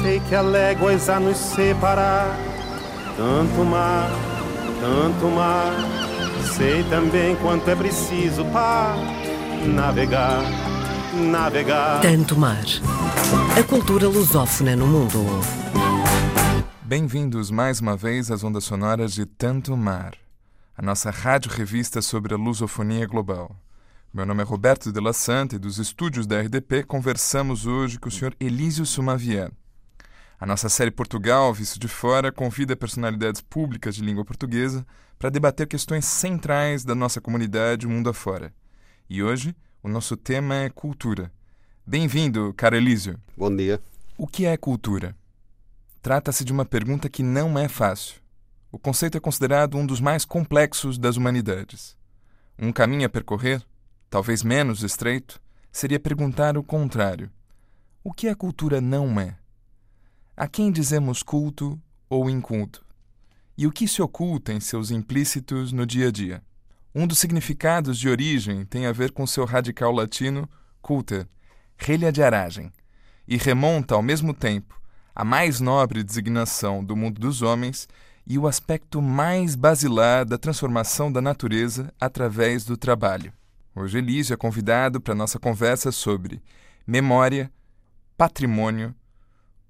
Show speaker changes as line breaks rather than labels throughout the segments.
Sei que há léguas a nos separar, tanto mar, tanto mar. Sei também quanto é preciso para navegar, navegar.
Tanto mar. A cultura lusófona no mundo.
Bem-vindos mais uma vez às ondas sonoras de Tanto Mar, a nossa rádio-revista sobre a lusofonia global. Meu nome é Roberto de la Santa e dos estúdios da RDP conversamos hoje com o Sr. Elísio Sumavian. A nossa série Portugal, Visto de Fora, convida personalidades públicas de língua portuguesa para debater questões centrais da nossa comunidade mundo afora. E hoje, o nosso tema é cultura. Bem-vindo, caro Elísio.
Bom dia.
O que é cultura? Trata-se de uma pergunta que não é fácil. O conceito é considerado um dos mais complexos das humanidades. Um caminho a percorrer talvez menos estreito, seria perguntar o contrário: o que a cultura não é? A quem dizemos culto ou inculto? E o que se oculta em seus implícitos no dia a dia? Um dos significados de origem tem a ver com seu radical latino culter, relha de aragem, e remonta ao mesmo tempo à mais nobre designação do mundo dos homens e o aspecto mais basilar da transformação da natureza através do trabalho. Hoje Elísio é convidado para nossa conversa sobre memória, patrimônio,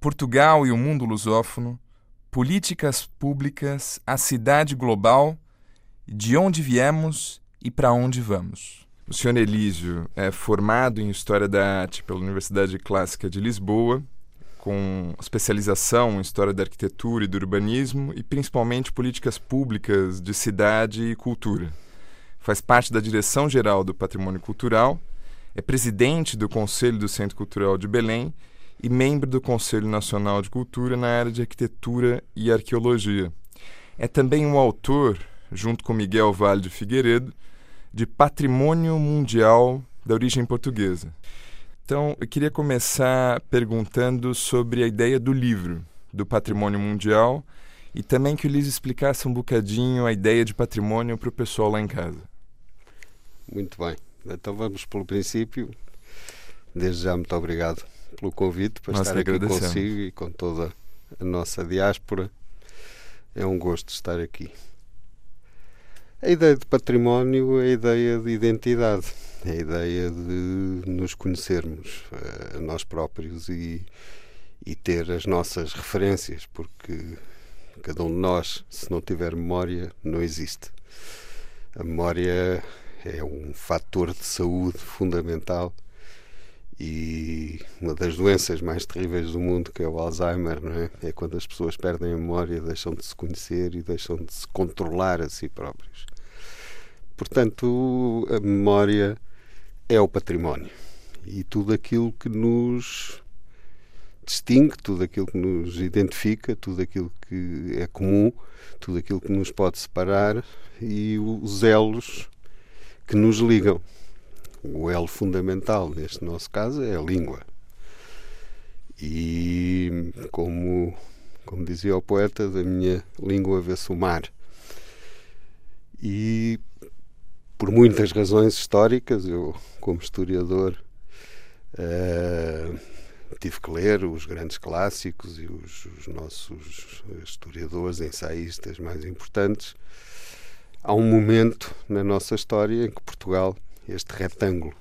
Portugal e o mundo lusófono, políticas públicas, a cidade global, de onde viemos e para onde vamos. O senhor Elísio é formado em História da Arte pela Universidade Clássica de Lisboa, com especialização em História da Arquitetura e do Urbanismo e principalmente políticas públicas de cidade e cultura faz parte da direção geral do Patrimônio Cultural, é presidente do Conselho do Centro Cultural de Belém e membro do Conselho Nacional de Cultura na área de Arquitetura e Arqueologia. É também um autor, junto com Miguel Vale de Figueiredo, de Patrimônio Mundial da origem portuguesa. Então, eu queria começar perguntando sobre a ideia do livro, do Patrimônio Mundial, e também que o Liz explicasse um bocadinho a ideia de patrimônio para o pessoal lá em casa.
Muito bem. Então vamos pelo princípio. Desde já, muito obrigado pelo convite para Nós estar aqui consigo e com toda a nossa diáspora. É um gosto estar aqui. A ideia de património é a ideia de identidade, é a ideia de nos conhecermos a eh, nós próprios e, e ter as nossas referências, porque Cada um de nós, se não tiver memória, não existe. A memória é um fator de saúde fundamental e uma das doenças mais terríveis do mundo, que é o Alzheimer, não é? é quando as pessoas perdem a memória, deixam de se conhecer e deixam de se controlar a si próprios. Portanto, a memória é o património e tudo aquilo que nos distingue, tudo aquilo que nos identifica, tudo aquilo que é comum, tudo aquilo que nos pode separar e os elos que nos ligam. O elo fundamental, neste nosso caso, é a língua. E como, como dizia o poeta, da minha língua vê-se o mar. E por muitas razões históricas, eu, como historiador, uh, tive que ler os grandes clássicos e os, os nossos historiadores, ensaístas mais importantes. Há um momento na nossa história em que Portugal, este retângulo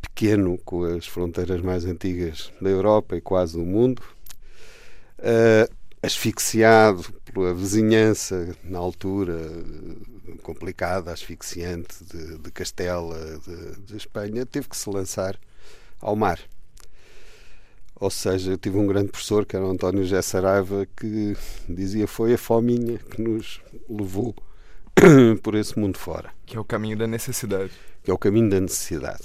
pequeno com as fronteiras mais antigas da Europa e quase do mundo, uh, asfixiado pela vizinhança na altura complicada, asfixiante de, de Castela, de, de Espanha, teve que se lançar ao mar. Ou seja, eu tive um grande professor, que era o António José Saraiva, que dizia foi a fominha que nos levou por esse mundo fora.
Que é o caminho da necessidade.
Que é o caminho da necessidade.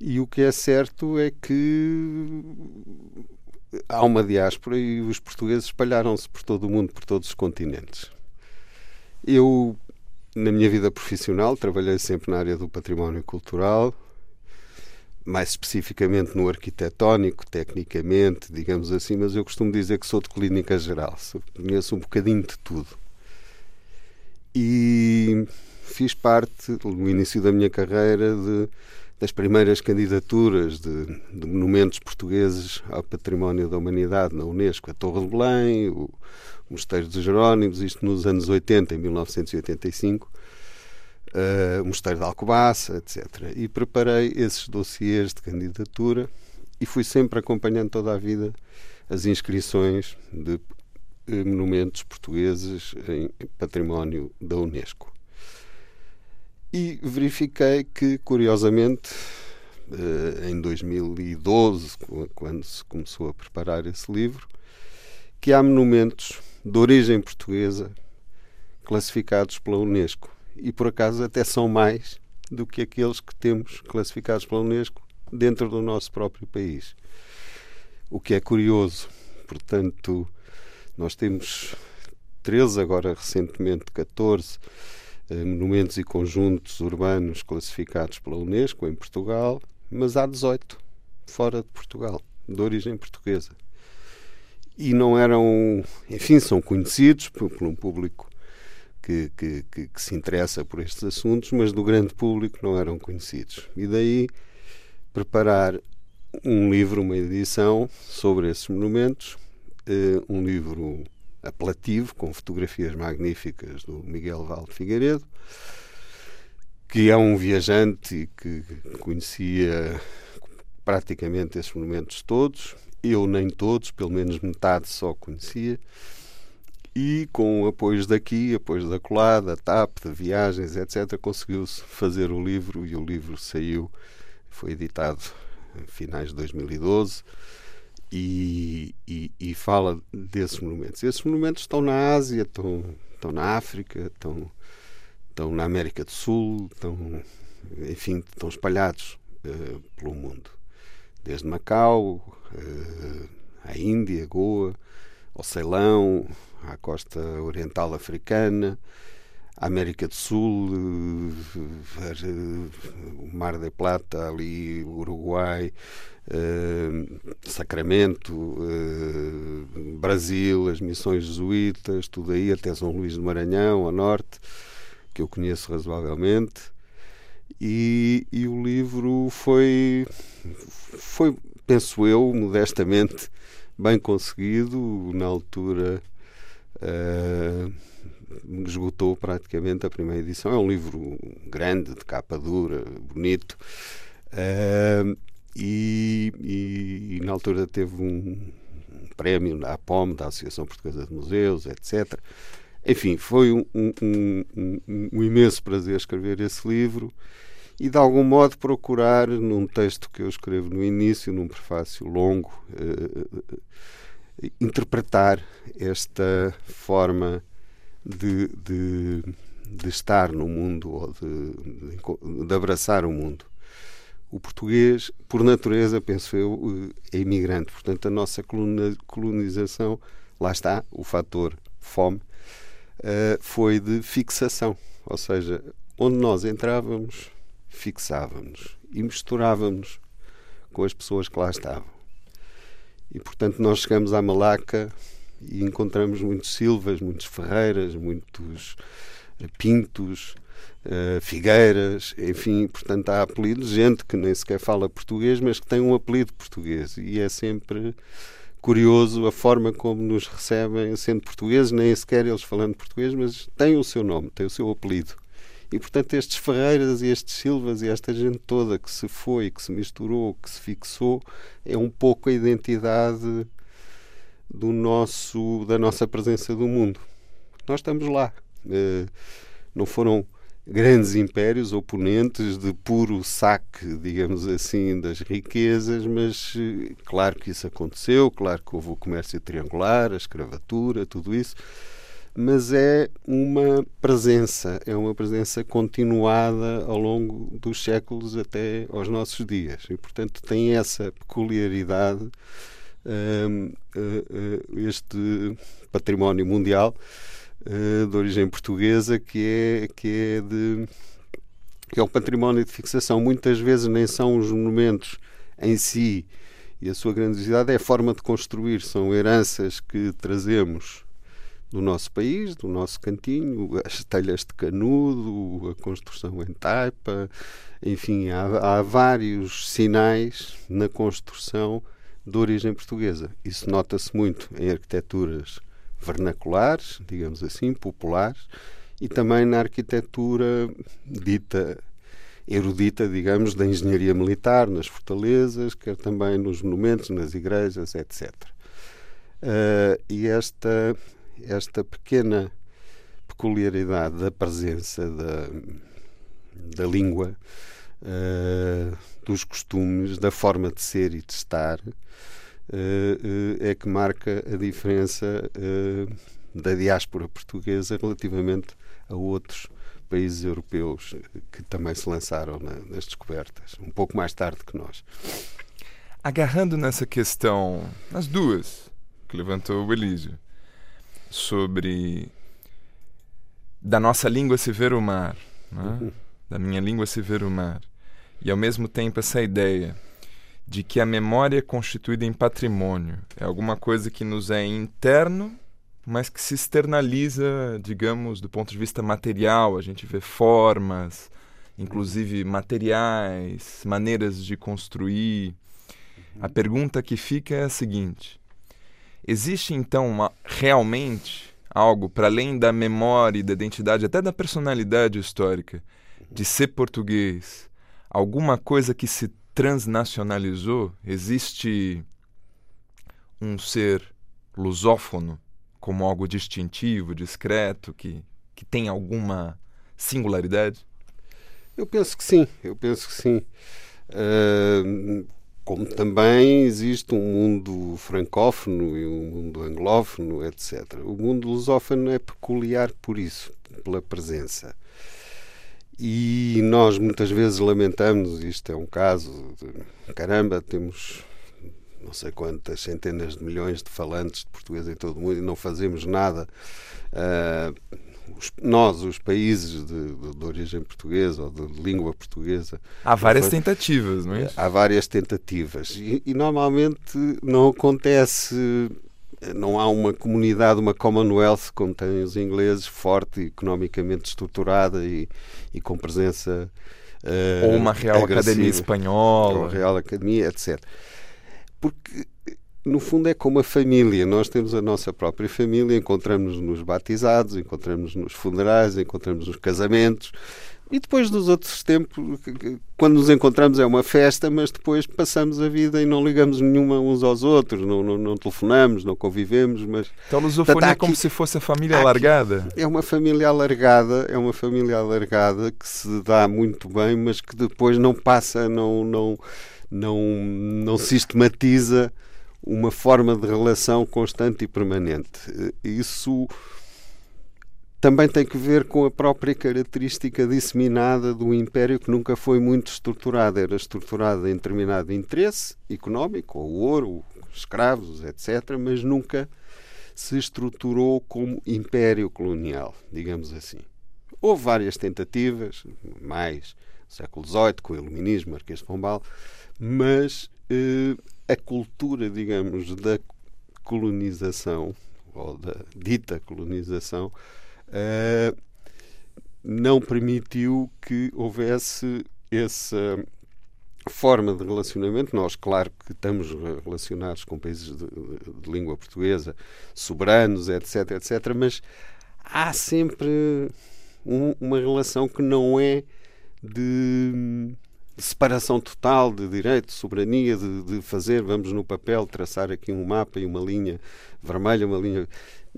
E o que é certo é que há uma diáspora e os portugueses espalharam-se por todo o mundo, por todos os continentes. Eu, na minha vida profissional, trabalhei sempre na área do património cultural, mais especificamente no arquitetónico, tecnicamente, digamos assim, mas eu costumo dizer que sou de clínica geral, conheço um bocadinho de tudo. E fiz parte, no início da minha carreira, de das primeiras candidaturas de, de, monumentos portugueses ao património da humanidade na Unesco, a Torre de Belém, o, Mosteiro dos Jerónimos, isto nos anos 80, em 1985, uh, o Mosteiro de Alcobaça, etc. E preparei esses dossiês de candidatura e fui sempre acompanhando toda a vida as inscrições de eh, monumentos portugueses em património da Unesco. E verifiquei que, curiosamente, eh, em 2012, quando se começou a preparar esse livro, que há monumentos de origem portuguesa classificados pela Unesco. E por acaso até são mais do que aqueles que temos classificados pela Unesco dentro do nosso próprio país. O que é curioso. Portanto, nós temos 13, agora recentemente 14 eh, monumentos e conjuntos urbanos classificados pela Unesco em Portugal, mas há 18 fora de Portugal, de origem portuguesa. E não eram, enfim, são conhecidos por, por um público que, que, que, que, se interessa por estes assuntos, mas do grande público não eram conhecidos. E daí preparar um livro, uma edição sobre esses monumentos, eh, um livro apelativo, com fotografias magníficas do Miguel Valde Figueiredo, que é um viajante que conhecia praticamente esses monumentos todos. Eu nem todos, pelo menos metade só conhecia. E com apoios daqui, apoios da colada, da TAP, de viagens, etc., conseguiu-se fazer o livro e o livro saiu, foi editado em finais de 2012 e, e, e, fala desses monumentos. Esses monumentos estão na Ásia, estão, estão na África, estão, estão na América do Sul, estão, enfim, estão espalhados uh, pelo mundo. Desde Macau, uh, à Índia, Goa, ao Ceilão, à costa oriental africana, América do Sul, o Mar de Plata, ali, Uruguai, Uh, Sacramento, Brasil, as missões jesuítas, tudo aí, até São Luís do Maranhão, ao norte, que eu conheço razoavelmente. E, e o livro foi, foi, penso eu, modestamente, bem conseguido. Na altura uh, esgotou praticamente a primeira edição. É um livro grande, de capa dura, bonito. Uh, e, e, e na altura teve um, prémio da APOM, da Associação Portuguesa de Museus, etc. Enfim, foi um, um, um, um, imenso prazer escrever esse livro e, de algum modo, procurar, num texto que eu escrevo no início, num prefácio longo, uh, interpretar esta forma de, de, de, estar no mundo ou de, de abraçar o mundo o português, por natureza, penso eu, é imigrante. Portanto, a nossa colonização, lá está, o fator fome, uh, foi de fixação. Ou seja, onde nós entrávamos, fixávamos e misturávamos com as pessoas que lá estavam. E, portanto, nós chegamos à Malaca e encontramos muitos Silvas, muitos Ferreiras, muitos Pintos, uh, Figueiras, enfim, portanto há apelidos, gente que nem sequer fala português, mas que tem um apelido português e é sempre curioso a forma como nos recebem, sendo portugueses, nem sequer eles falando português, mas têm o seu nome, têm o seu apelido. E portanto estes Ferreiras e estes Silvas e esta gente toda que se foi, que se misturou, que se fixou, é um pouco a identidade do nosso da nossa presença do mundo. Nós estamos lá. Uh, não foram grandes impérios oponentes de puro saque, digamos assim, das riquezas, mas eh, claro que isso aconteceu, claro que houve o comércio triangular, a escravatura, tudo isso, mas é uma presença, é uma presença continuada ao longo dos séculos até aos nossos dias e, portanto, tem essa peculiaridade este património mundial uh, de origem portuguesa que é, que é de que é o património de fixação. Muitas vezes nem são os monumentos em si e a sua grandiosidade é a forma de construir, são heranças que trazemos do nosso país, do nosso cantinho, as telhas de canudo, a construção em taipa, enfim, há, há vários sinais na construção de origem portuguesa. Isso nota-se muito em arquiteturas vernaculares, digamos assim, populares, e também na arquitetura dita erudita, digamos, da engenharia militar, nas fortalezas, quer também nos monumentos, nas igrejas, etc. Uh, e esta, esta pequena peculiaridade da presença da, da língua, uh, dos costumes, da forma de ser e de estar, uh, é que marca a diferença da diáspora portuguesa relativamente a outros países europeus que também se lançaram na, nas descobertas, um pouco mais tarde que nós.
Agarrando nessa questão, as duas que levantou o Elísio, sobre da nossa língua se ver o mar, né? uhum. Da minha língua se ver o mar, e ao mesmo tempo essa ideia de que a memória é constituída em patrimônio, é alguma coisa que nos é interno mas que se externaliza, digamos, do ponto de vista material. A gente vê formas, inclusive materiais, maneiras de construir. A pergunta que fica é a seguinte: existe então uma, realmente algo para além da memória e da identidade, até da personalidade histórica, de ser português? Alguma coisa que se transnacionalizou? Existe um ser lusófono como algo distintivo, discreto, que, que tem alguma singularidade?
Eu penso que sim, eu penso que sim. Uh, como também existe um mundo francófono e um mundo anglófono, etc. O mundo lusófono é peculiar por isso, pela presença. E nós muitas vezes lamentamos, isto é um caso de caramba, temos não sei quantas centenas de milhões de falantes de português em todo o mundo e não fazemos nada. Uh, os, nós, os países de, de, de, origem portuguesa ou de língua portuguesa.
Há várias tentativas, não é?
Há várias tentativas. E, e, normalmente não acontece. Não há uma comunidade, uma Commonwealth, como têm os ingleses, forte, economicamente estruturada e, e com presença.
Uh, Ou uma Real agressiva, Academia Espanhola. Ou
Real Academia, etc porque no fundo é como a família. Nós temos a nossa própria família, encontramos nos batizados, encontramos nos funerais, encontramos nos casamentos. E depois dos outros tempos, quando nos encontramos é uma festa, mas depois passamos a vida e não ligamos nenhuma uns aos outros, não, não, não telefonamos, não convivemos. Mas,
então a lusofonia é como se fosse a família alargada?
É uma família alargada, é uma família alargada que se dá muito bem, mas que depois não passa, não, não, não, não sistematiza uma forma de relação constante e permanente. Isso também tem que ver com a própria característica disseminada do império que nunca foi muito estruturado. Era estruturado em determinado interesse económico, o ouro, escravos, etc., mas nunca se estruturou como império colonial, digamos assim. Houve várias tentativas, mais no século XVIII, com o Iluminismo, Marquês de Pombal, mas eh, a cultura, digamos, da colonização, ou da dita colonização, eh, não permitiu que houvesse essa forma de relacionamento. Nós, claro que estamos relacionados com países de, de, de língua portuguesa, soberanos, etc., etc., mas há sempre um, uma relação que não é de de separação total de direito, de soberania, de, de, fazer, vamos no papel traçar aqui um mapa e uma linha vermelha, uma linha.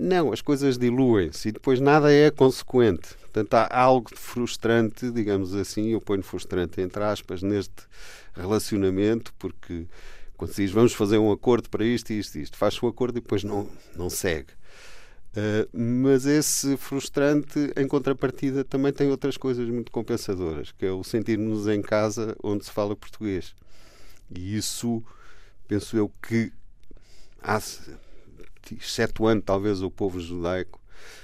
Não, as coisas diluem-se e depois nada é consequente. Portanto, há algo frustrante, digamos assim, eu ponho frustrante entre aspas, neste relacionamento, porque quando se diz vamos fazer um acordo para isto isto isto, faz-se o acordo e depois não, não segue. Uh, mas esse frustrante, em contrapartida, também tem outras coisas muito compensadoras, que é o sentir-nos em casa onde se fala português. E isso, penso eu que há, excetuando talvez o povo judaico,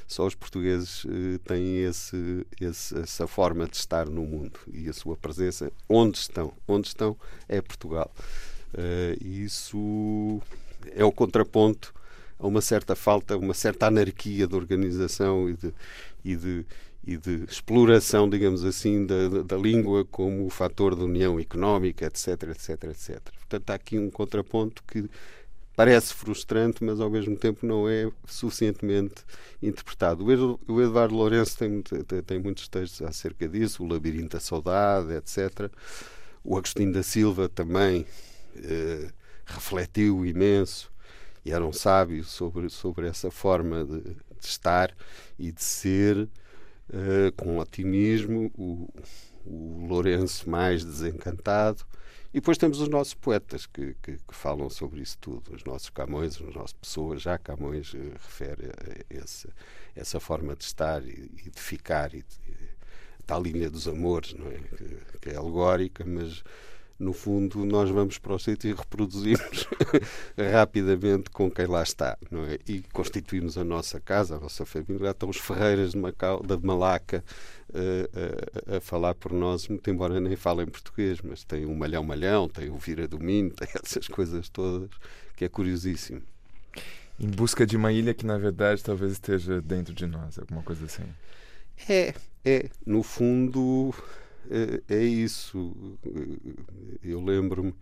só os portugueses uh, têm esse, esse, essa forma de estar no mundo e a sua presença onde estão. Onde estão é Portugal. Uh, isso é o contraponto a uma certa falta, uma certa anarquia de organização e de, e de, e de exploração, digamos assim, da, da língua como fator de união económica, etc, etc, etc. Portanto, há aqui um contraponto que parece frustrante, mas ao mesmo tempo não é suficientemente interpretado. O Eduardo Lourenço tem, tem muitos textos acerca disso, o Labirinto da Saudade, etc. O Agostinho da Silva também eh, refletiu imenso e era um sábio sobre, sobre essa forma de, de estar e de ser uh, com otimismo, o, o Lourenço mais desencantado. E depois temos os nossos poetas que, que, que, falam sobre isso tudo, os nossos Camões, as nossas pessoas. Já Camões uh, refere a essa, essa forma de estar e, e de ficar, e, de, tal linha dos amores, não é? que, que é alegórica, mas no fundo, nós vamos para o sítio e reproduzimos rapidamente com quem lá está, não é? E constituímos a nossa casa, a nossa família. Já estão os Ferreiras de, Macau, da Malaca uh, uh, a falar por nós, muito embora nem falem português, mas tem um malhão-malhão, tem o Vira do Minho, tem essas coisas todas, que é curiosíssimo.
Em busca de uma ilha que, na verdade, talvez esteja dentro de nós, alguma coisa assim.
É, é. No fundo, é, é isso. Eu lembro-me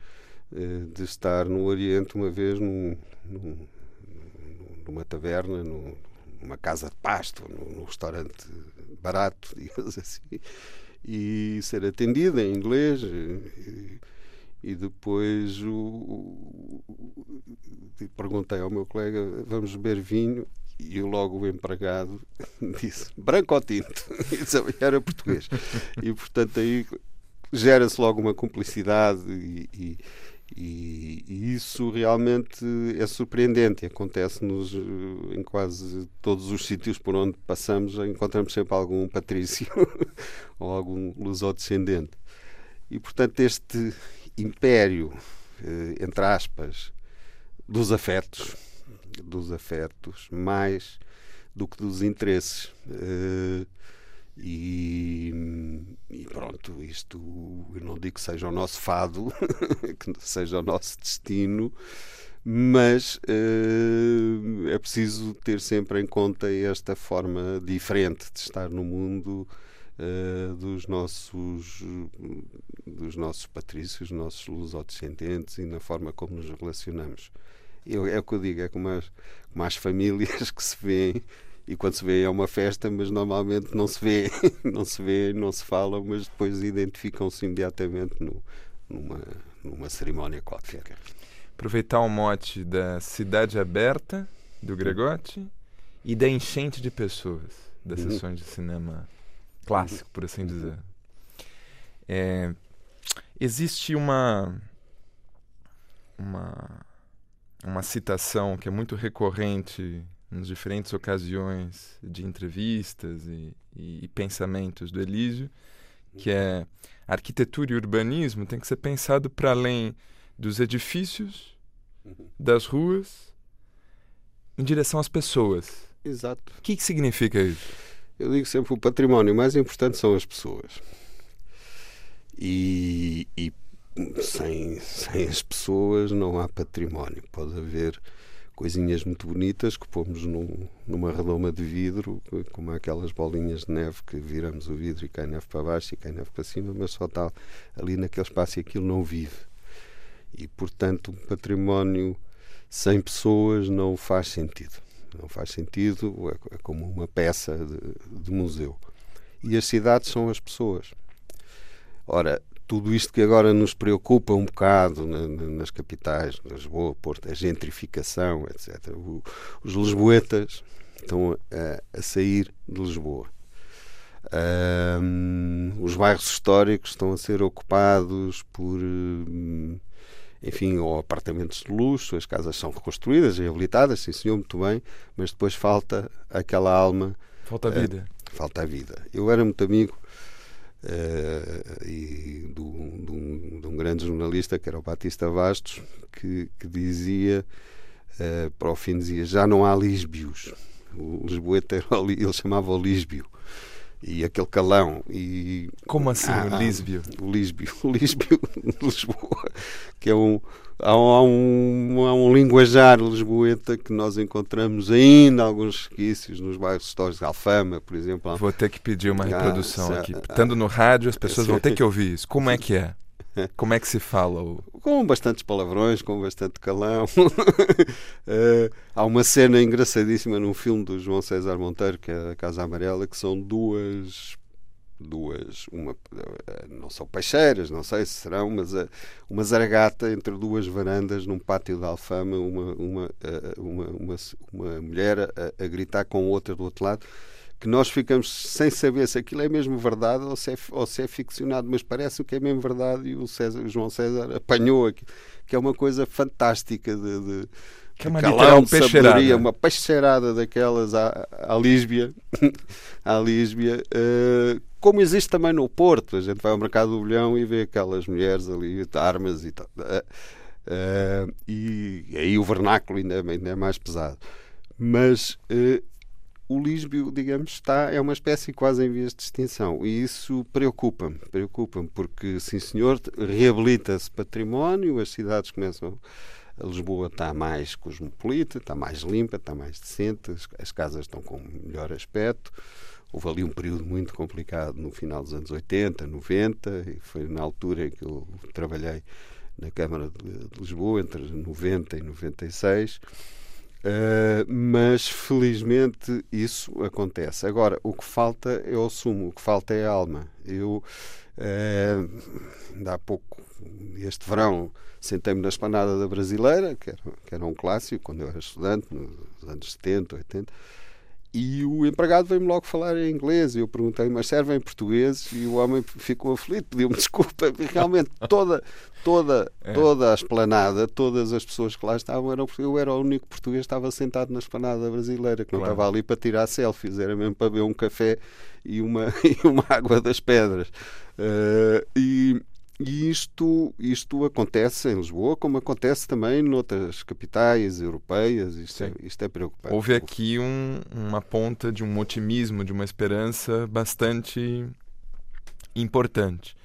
eh, de estar no Oriente uma vez num, num, numa taverna, num, numa casa de pasto, num, num restaurante barato, digamos assim, e ser atendido em inglês. E, e depois o, o, perguntei ao meu colega: vamos beber vinho? E logo o empregado disse branco ou tinto? Era português. E portanto aí gera-se logo uma cumplicidade e, e, e, isso realmente é surpreendente. Acontece-nos eh, em quase todos os sítios por onde passamos, encontramos sempre algum patrício ou algum lusodescendente. E portanto este império, eh, entre aspas, dos afetos dos afetos mais do que dos interesses. E, e, pronto, isto eu não digo que seja o nosso fado, que seja o nosso destino, mas uh, é preciso ter sempre em conta esta forma diferente de estar no mundo uh, dos nossos dos nossos patrícios, nossos lusodescendentes e na forma como nos relacionamos. Eu, é o que eu digo, é como as, como as famílias que se vêem e quando se vê é uma festa, mas normalmente não se vê, não se vê, não se fala, mas depois identificam-se imediatamente no, numa, numa cerimónia qualquer.
Aproveitar o mote da cidade aberta do Gregotti e da enchente de pessoas das uhum. sessões de cinema clássico, por assim dizer. É, existe uma uma uma citação que é muito recorrente nas diferentes ocasiões de entrevistas e, e, e pensamentos do Elísio, que é arquitetura e urbanismo tem que ser pensado para além dos edifícios, das ruas, em direção às pessoas.
Exato.
O que, que significa isso?
Eu digo sempre o património mais importante são as pessoas. E, e sem, sem as pessoas não há património. Pode haver coisinhas muito bonitas que pomos num, numa redoma de vidro, como aquelas bolinhas de neve que viramos o vidro e cai neve para baixo e cai neve para cima, mas só está ali naquele espaço e aquilo não vive. E, portanto, um património sem pessoas não faz sentido. Não faz sentido, é, é como uma peça de, de museu. E as cidades são as pessoas. Ora, tudo isto que agora nos preocupa um bocado na, na, nas capitais, Lisboa, Porto, a gentrificação, etc. O, os lisboetas estão a, a, sair de Lisboa. Um, os bairros históricos estão a ser ocupados por, enfim, ou apartamentos de luxo, as casas são reconstruídas, reabilitadas, sim senhor, muito bem, mas depois falta aquela alma.
Falta a vida.
Uh, falta a vida. Eu era muito amigo Uh, e de, um, de, um, grande jornalista que era o Batista Bastos que, que dizia uh, para o fim dizia já não há lisbios o Lisboeta ele chamava o lisbio e aquele calão e
como assim ah, o Lisbio
o Lisbio o Lisbio de Lisboa que é um há, um há um linguajar lisboeta que nós encontramos ainda alguns resquícios nos bairros históricos de Alfama por exemplo.
Vou ter que pedir uma ah, reprodução ah, aqui. estando no rádio as pessoas vão ter que ouvir isso. Como é que é como é que se fala?
Com bastantes palavrões, com bastante calão. uh, há uma cena engraçadíssima num filme do João César Monteiro, que é a Casa Amarela, que são duas duas, uma, eh, não são peixeiras, não sei se serão, mas eh, uma zaragata entre duas varandas num pátio de Alfama, uma, uma, uma, uma, mulher a gritar com outra do outro lado que nós ficamos sem saber se aquilo é mesmo verdade ou se é, ou se é ficcionado, mas parece que é mesmo verdade e o, César, o João César apanhou aqui, que é uma coisa fantástica de, de
que é uma literal peixeirada.
uma peixeirada daquelas à, à Lísbia, à Lísbia uh, como existe também no Porto. A gente vai ao mercado do Bolhão e vê aquelas mulheres ali, armas e tal. Uh, uh, e aí o vernáculo ainda, ainda é mais pesado. Mas o Lisbio, digamos, está, é uma espécie quase em vias de extinção. E isso preocupa-me, preocupa-me, porque, sim senhor, reabilita-se património, as cidades começam. A Lisboa está mais cosmopolita, está mais limpa, está mais decente, as, as casas estão com melhor aspecto. Houve ali um período muito complicado no final dos anos 80, 90, e foi na altura em que eu trabalhei na Câmara de Lisboa, entre 90 e 96 Uh, mas felizmente isso acontece. Agora, o que falta é o sumo, o que falta é a alma. Eu, uh, há pouco, este verão, sentei-me na esplanada da Brasileira, que era, que era um clássico, quando eu era estudante, nos anos 70, 80 e o empregado veio-me logo falar em inglês. E eu perguntei, mas serve em português? E o homem ficou aflito, pediu-me desculpa. Realmente, toda, toda, é. toda a esplanada, todas as pessoas que lá estavam eram Eu era o único português que estava sentado na esplanada brasileira, que não claro. estava ali para tirar selfies, era mesmo para beber um café e uma, e uma água das pedras. Uh, e e isto, isto acontece em Lisboa, como acontece também noutras capitais europeias. Isto, é, isto é preocupante.
Houve aqui um, uma ponta de um otimismo, de uma esperança bastante importante.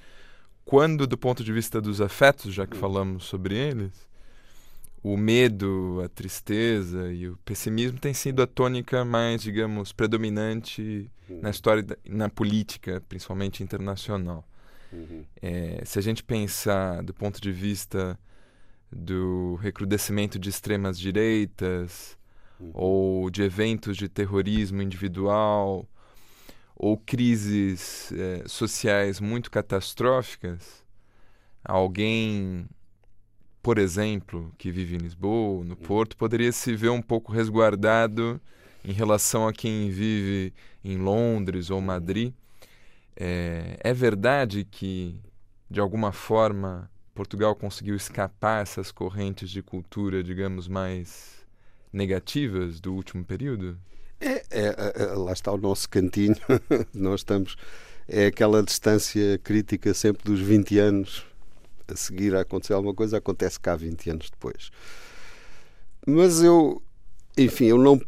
Quando, do ponto de vista dos afetos, já que hum. falamos sobre eles, o medo, a tristeza e o pessimismo têm sido a tônica mais, digamos, predominante hum. na história, na política, principalmente internacional. Uhum. É, se a gente pensar do ponto de vista do recrudescimento de extremas direitas uhum. ou de eventos de terrorismo individual ou crises é, sociais muito catastróficas, alguém, por exemplo, que vive em Lisboa, no uhum. Porto, poderia se ver um pouco resguardado em relação a quem vive em Londres ou uhum. Madrid é, é verdade que, de alguma forma, Portugal conseguiu escapar essas correntes de cultura, digamos, mais negativas do último período?
É, é, é, é lá está o nosso cantinho. Nós estamos. É aquela distância crítica sempre dos 20 anos a seguir a acontecer alguma coisa, acontece cá 20 anos depois. Mas eu, enfim, eu não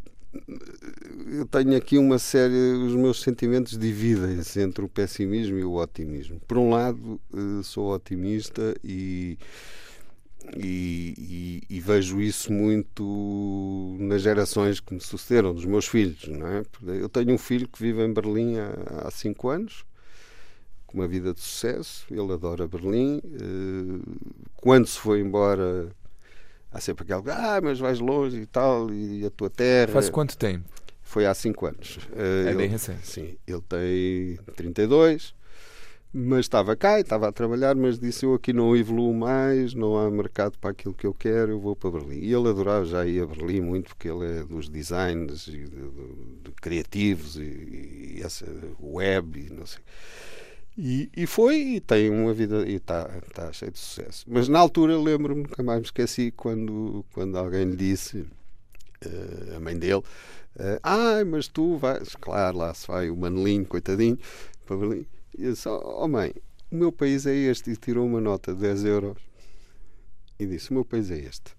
eu tenho aqui uma série, os meus sentimentos dividem-se entre o pessimismo e o otimismo. Por um lado, eh, sou otimista e, e, e, e, vejo isso muito nas gerações que me sucederam, dos meus filhos. Não é? Eu tenho um filho que vive em Berlim há, há cinco anos, com uma vida de sucesso, ele adora Berlim. Eh, quando se foi embora há sempre aquele, ah, mas vais longe e tal, e a tua terra.
Faz quanto tempo?
Foi há 5 anos.
É ele, bem recente.
Sim, ele tem 32, mas estava cá e estava a trabalhar, mas disse eu aqui não evoluo mais, não há mercado para aquilo que eu quero, eu vou para Berlim. E ele adorava já ir a Berlim muito, porque ele é dos designs e de, de, de criativos e, e essa web e não sei. E, e foi e tem uma vida e está tá cheio de sucesso. Mas na altura lembro-me, nunca mais me esqueci, quando, quando alguém lhe disse, uh, a mãe dele, uh, ah, mas tu vais, claro, lá se vai o Manelinho, coitadinho, para Berlim. E eu disse, oh mãe, o meu país é este. E tirou uma nota de 10 euros e disse, o meu país é este.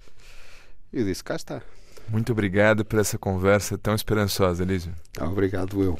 E eu disse, cá está.
Muito obrigado por essa conversa tão esperançosa, Elísio.
Obrigado eu.